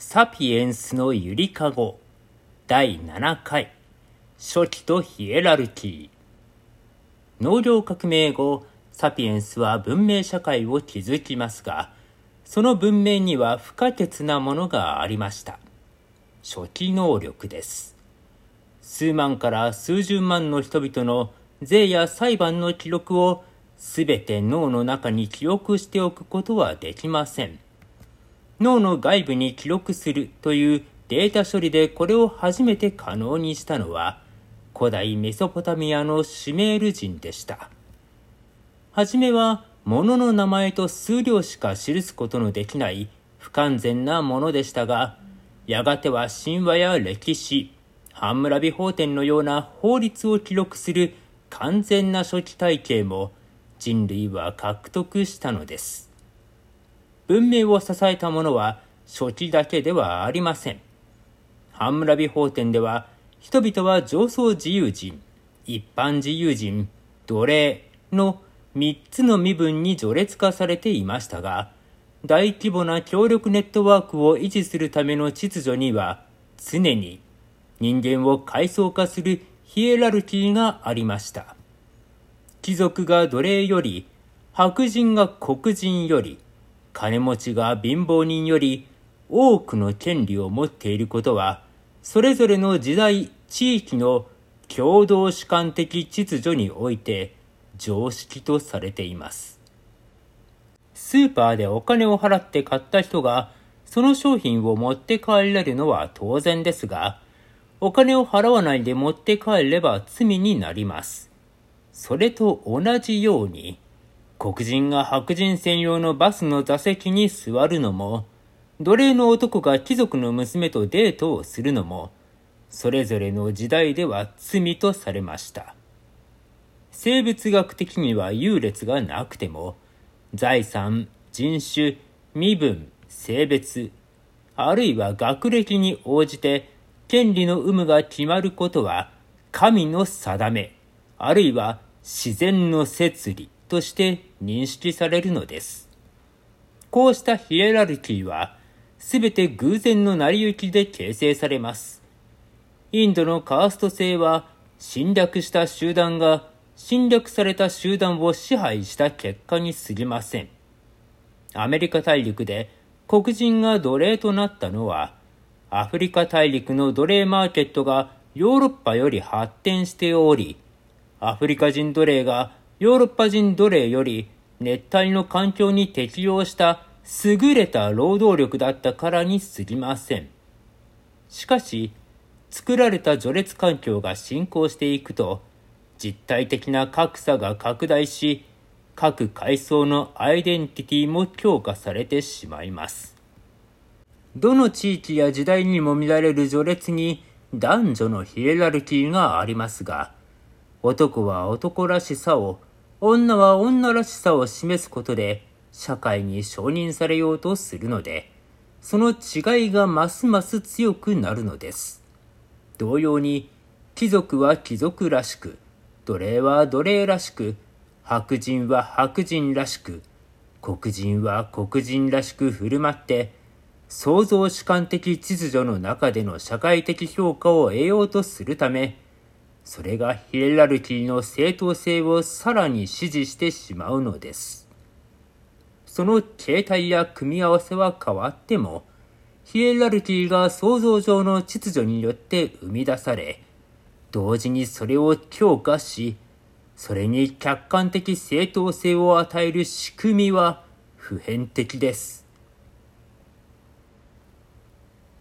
サピエンスのゆりかご。第7回。初期とヒエラルキー。農業革命後サピエンスは文明社会を築きますがその文明には不可欠なものがありました。初期能力です。数万から数十万の人々の税や裁判の記録をすべて脳の中に記憶しておくことはできません。脳の外部に記録するというデータ処理でこれを初めて可能にしたのは古代メソポタミアのシュメール人でした。はじめは物の名前と数量しか記すことのできない不完全なものでしたが、やがては神話や歴史、ハンムラビ法典のような法律を記録する完全な初期体系も人類は獲得したのです。文明を支えたものは初期だけではありません。ハンムラビ法典では、人々は上層自由人、一般自由人、奴隷の三つの身分に序列化されていましたが、大規模な協力ネットワークを維持するための秩序には、常に人間を階層化するヒエラルキーがありました。貴族が奴隷より、白人が黒人より、金持ちが貧乏人より多くの権利を持っていることは、それぞれの時代、地域の共同主観的秩序において常識とされています。スーパーでお金を払って買った人がその商品を持って帰れるのは当然ですが、お金を払わないで持って帰れば罪になります。それと同じように、黒人が白人専用のバスの座席に座るのも、奴隷の男が貴族の娘とデートをするのも、それぞれの時代では罪とされました。生物学的には優劣がなくても、財産、人種、身分、性別、あるいは学歴に応じて権利の有無が決まることは神の定め、あるいは自然の摂理として認識されるのです。こうしたヒエラルキーは、すべて偶然の成り行きで形成されます。インドのカースト制は、侵略した集団が侵略された集団を支配した結果に過ぎません。アメリカ大陸で黒人が奴隷となったのは、アフリカ大陸の奴隷マーケットがヨーロッパより発展しており、アフリカ人奴隷がヨーロッパ人奴隷より熱帯の環境に適応した優れた労働力だったからに過ぎません。しかし、作られた序列環境が進行していくと、実体的な格差が拡大し、各階層のアイデンティティも強化されてしまいます。どの地域や時代にも見られる序列に男女のヒエラルキーがありますが、男は男らしさを女は女らしさを示すことで社会に承認されようとするので、その違いがますます強くなるのです。同様に、貴族は貴族らしく、奴隷は奴隷らしく、白人は白人らしく、黒人は黒人らしく振る舞って、創造主観的秩序の中での社会的評価を得ようとするため、それがヒエラルキーの正当性をさらに支持してしまうのです。その形態や組み合わせは変わっても、ヒエラルキーが創造上の秩序によって生み出され、同時にそれを強化し、それに客観的正当性を与える仕組みは普遍的です。